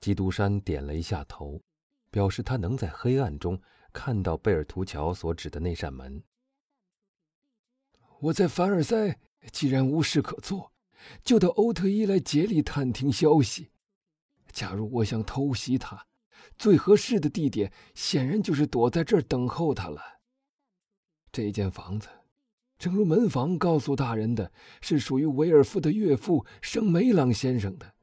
基督山点了一下头，表示他能在黑暗中看到贝尔图乔所指的那扇门。我在凡尔赛，既然无事可做，就到欧特伊来竭力探听消息。假如我想偷袭他，最合适的地点显然就是躲在这儿等候他了。这间房子，正如门房告诉大人的，是属于维尔夫的岳父圣梅朗先生的。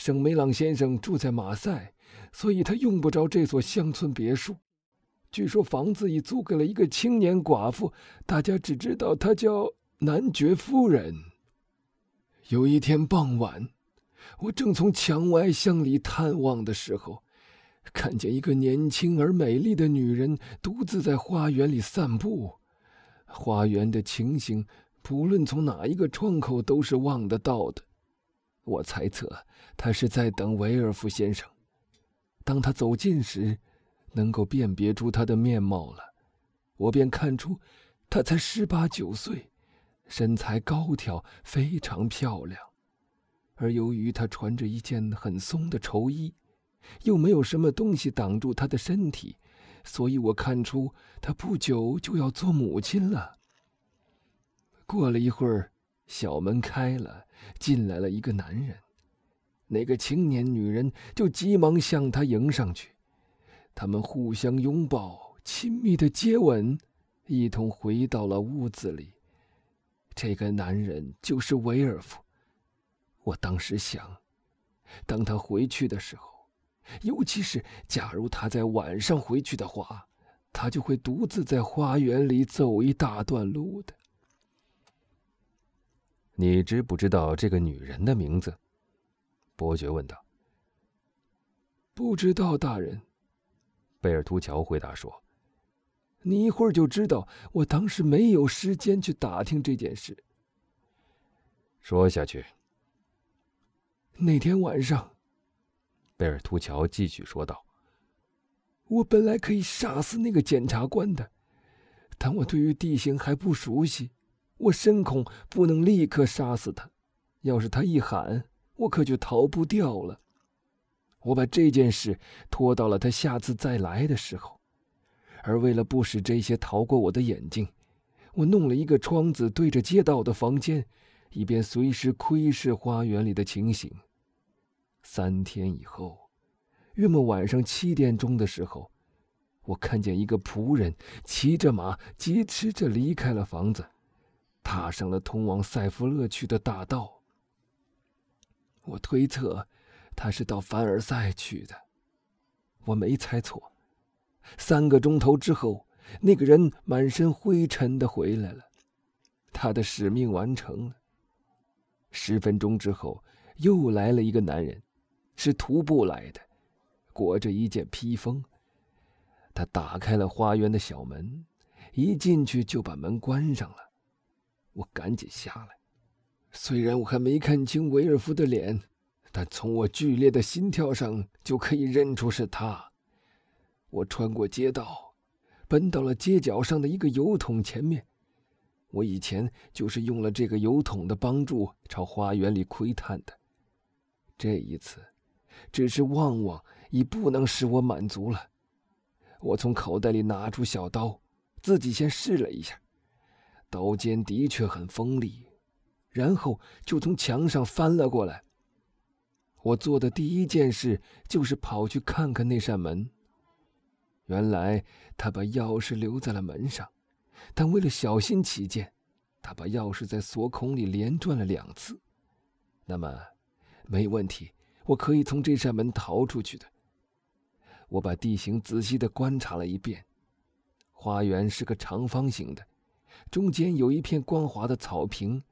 圣梅朗先生住在马赛，所以他用不着这所乡村别墅。据说房子已租给了一个青年寡妇，大家只知道她叫男爵夫人。有一天傍晚，我正从墙外向里探望的时候，看见一个年轻而美丽的女人独自在花园里散步。花园的情形，不论从哪一个窗口都是望得到的。我猜测他是在等维尔夫先生。当他走近时，能够辨别出他的面貌了，我便看出，他才十八九岁，身材高挑，非常漂亮。而由于他穿着一件很松的绸衣，又没有什么东西挡住他的身体，所以我看出他不久就要做母亲了。过了一会儿，小门开了，进来了一个男人，那个青年女人就急忙向他迎上去。他们互相拥抱，亲密的接吻，一同回到了屋子里。这个男人就是维尔夫。我当时想，当他回去的时候，尤其是假如他在晚上回去的话，他就会独自在花园里走一大段路的。你知不知道这个女人的名字？伯爵问道。不知道，大人。贝尔图乔回答说：“你一会儿就知道。我当时没有时间去打听这件事。”说下去。那天晚上，贝尔图乔继续说道：“我本来可以杀死那个检察官的，但我对于地形还不熟悉，我深恐不能立刻杀死他。要是他一喊，我可就逃不掉了。”我把这件事拖到了他下次再来的时候，而为了不使这些逃过我的眼睛，我弄了一个窗子对着街道的房间，以便随时窥视花园里的情形。三天以后，约莫晚上七点钟的时候，我看见一个仆人骑着马疾驰着离开了房子，踏上了通往塞弗勒去的大道。我推测。他是到凡尔赛去的，我没猜错。三个钟头之后，那个人满身灰尘的回来了，他的使命完成了。十分钟之后，又来了一个男人，是徒步来的，裹着一件披风。他打开了花园的小门，一进去就把门关上了。我赶紧下来，虽然我还没看清维尔夫的脸。但从我剧烈的心跳上就可以认出是他。我穿过街道，奔到了街角上的一个油桶前面。我以前就是用了这个油桶的帮助朝花园里窥探的。这一次，只是望望已不能使我满足了。我从口袋里拿出小刀，自己先试了一下，刀尖的确很锋利，然后就从墙上翻了过来。我做的第一件事就是跑去看看那扇门。原来他把钥匙留在了门上，但为了小心起见，他把钥匙在锁孔里连转了两次。那么，没问题，我可以从这扇门逃出去的。我把地形仔细的观察了一遍。花园是个长方形的，中间有一片光滑的草坪。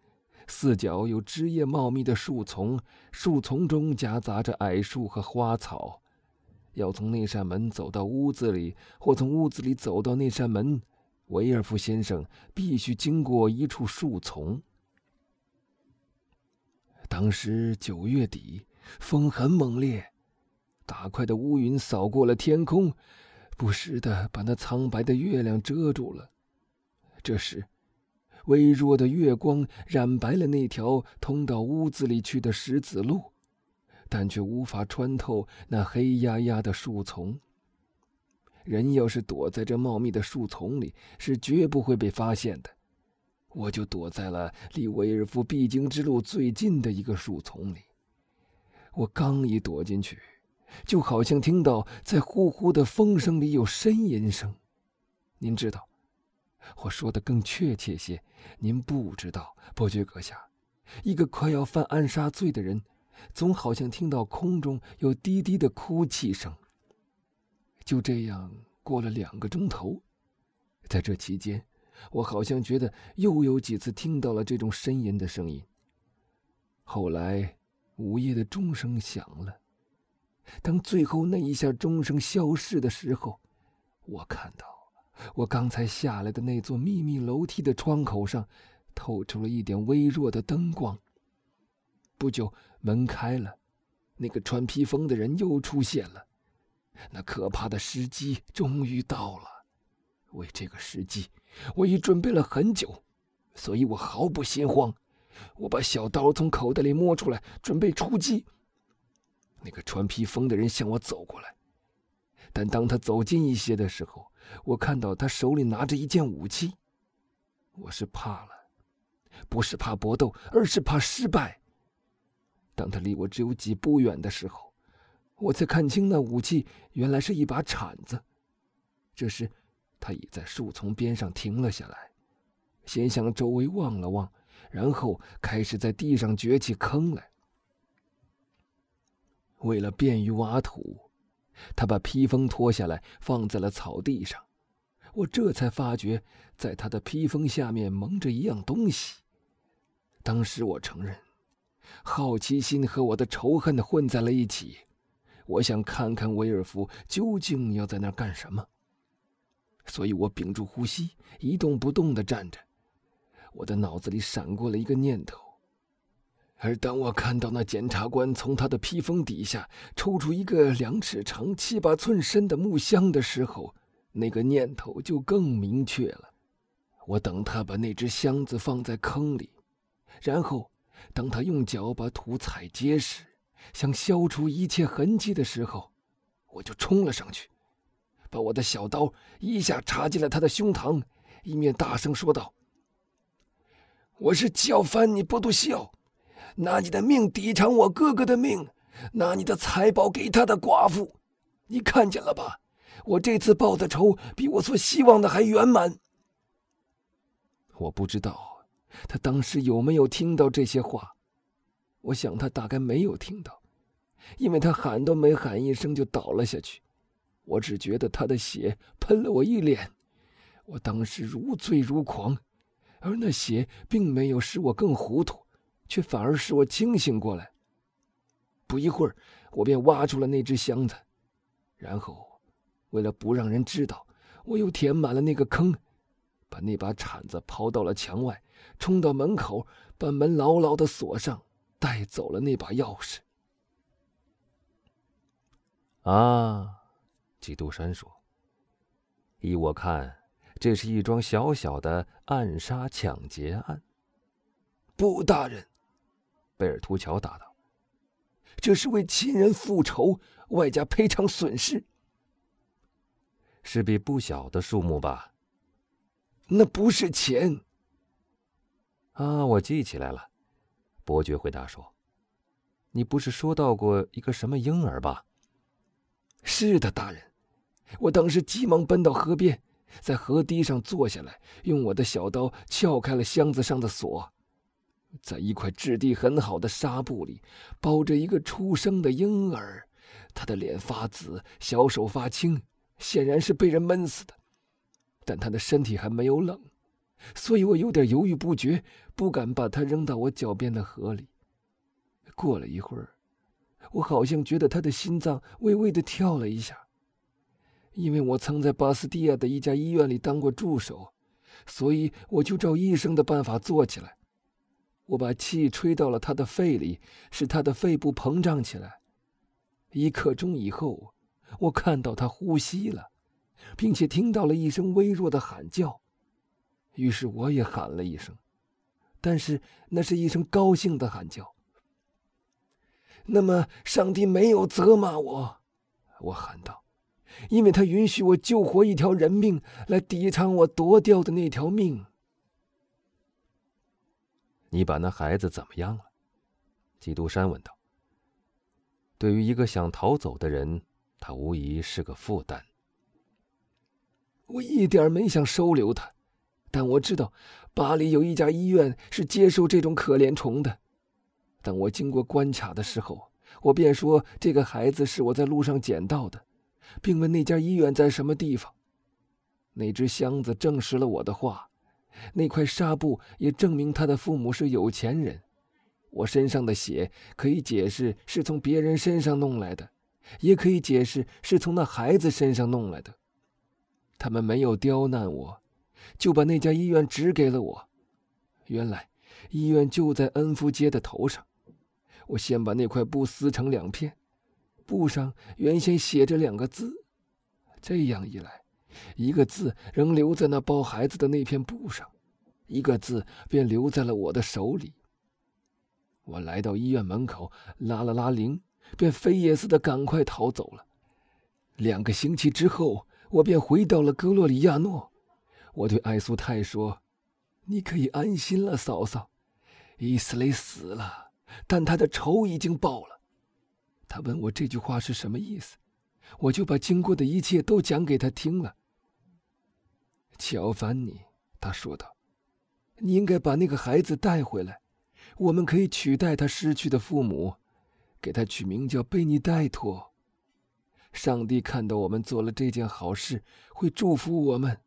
四角有枝叶茂密的树丛，树丛中夹杂着矮树和花草。要从那扇门走到屋子里，或从屋子里走到那扇门，维尔夫先生必须经过一处树丛。当时九月底，风很猛烈，大块的乌云扫过了天空，不时的把那苍白的月亮遮住了。这时。微弱的月光染白了那条通到屋子里去的石子路，但却无法穿透那黑压压的树丛。人要是躲在这茂密的树丛里，是绝不会被发现的。我就躲在了离维尔夫必经之路最近的一个树丛里。我刚一躲进去，就好像听到在呼呼的风声里有呻吟声。您知道，我说的更确切些，您不知道，伯爵阁下，一个快要犯暗杀罪的人，总好像听到空中有低低的哭泣声。就这样过了两个钟头，在这期间，我好像觉得又有几次听到了这种呻吟的声音。后来，午夜的钟声响了，当最后那一下钟声消逝的时候，我看到我刚才下来的那座秘密楼梯的窗口上透出了一点微弱的灯光。不久，门开了，那个穿披风的人又出现了。那可怕的时机终于到了，为这个时机，我已准备了很久，所以我毫不心慌。我把小刀从口袋里摸出来，准备出击。那个穿披风的人向我走过来，但当他走近一些的时候，我看到他手里拿着一件武器。我是怕了，不是怕搏斗，而是怕失败。当他离我只有几步远的时候。我才看清那武器原来是一把铲子。这时，他已在树丛边上停了下来，先向周围望了望，然后开始在地上掘起坑来。为了便于挖土，他把披风脱下来放在了草地上。我这才发觉，在他的披风下面蒙着一样东西。当时我承认，好奇心和我的仇恨混在了一起。我想看看维尔福究竟要在那儿干什么，所以我屏住呼吸，一动不动地站着。我的脑子里闪过了一个念头，而当我看到那检察官从他的披风底下抽出一个两尺长、七八寸深的木箱的时候，那个念头就更明确了。我等他把那只箱子放在坑里，然后当他用脚把土踩结实。想消除一切痕迹的时候，我就冲了上去，把我的小刀一下插进了他的胸膛，一面大声说道：“我是叫翻你不读孝，拿你的命抵偿我哥哥的命，拿你的财宝给他的寡妇，你看见了吧？我这次报的仇比我所希望的还圆满。”我不知道他当时有没有听到这些话。我想他大概没有听到，因为他喊都没喊一声就倒了下去。我只觉得他的血喷了我一脸，我当时如醉如狂，而那血并没有使我更糊涂，却反而使我清醒过来。不一会儿，我便挖出了那只箱子，然后，为了不让人知道，我又填满了那个坑，把那把铲子抛到了墙外，冲到门口，把门牢牢的锁上。带走了那把钥匙。啊，基督山说：“依我看，这是一桩小小的暗杀抢劫案。”不，大人，贝尔图乔答道：“这是为亲人复仇，外加赔偿损失，是笔不小的数目吧？”那不是钱。啊，我记起来了。伯爵回答说：“你不是说到过一个什么婴儿吧？”“是的，大人。”我当时急忙奔到河边，在河堤上坐下来，用我的小刀撬开了箱子上的锁。在一块质地很好的纱布里，包着一个出生的婴儿，他的脸发紫，小手发青，显然是被人闷死的，但他的身体还没有冷。所以我有点犹豫不决，不敢把他扔到我脚边的河里。过了一会儿，我好像觉得他的心脏微微的跳了一下。因为我曾在巴斯蒂亚的一家医院里当过助手，所以我就照医生的办法做起来。我把气吹到了他的肺里，使他的肺部膨胀起来。一刻钟以后，我看到他呼吸了，并且听到了一声微弱的喊叫。于是我也喊了一声，但是那是一声高兴的喊叫。那么上帝没有责骂我，我喊道，因为他允许我救活一条人命来抵偿我夺掉的那条命。你把那孩子怎么样了？基督山问道。对于一个想逃走的人，他无疑是个负担。我一点没想收留他，但我知道巴黎有一家医院是接受这种可怜虫的。当我经过关卡的时候，我便说这个孩子是我在路上捡到的，并问那家医院在什么地方。那只箱子证实了我的话，那块纱布也证明他的父母是有钱人。我身上的血可以解释是从别人身上弄来的，也可以解释是从那孩子身上弄来的。他们没有刁难我，就把那家医院指给了我。原来医院就在恩福街的头上。我先把那块布撕成两片，布上原先写着两个字，这样一来，一个字仍留在那包孩子的那片布上，一个字便留在了我的手里。我来到医院门口，拉了拉铃，便飞也似的赶快逃走了。两个星期之后，我便回到了格洛里亚诺。我对艾苏泰说：“你可以安心了，嫂嫂，伊斯雷死了，但他的仇已经报了。”他问我这句话是什么意思，我就把经过的一切都讲给他听了。乔凡尼，他说道：“你应该把那个孩子带回来。”我们可以取代他失去的父母，给他取名叫贝尼戴托。上帝看到我们做了这件好事，会祝福我们。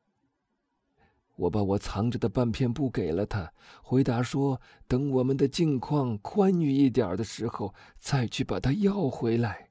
我把我藏着的半片布给了他，回答说：“等我们的境况宽裕一点的时候，再去把它要回来。”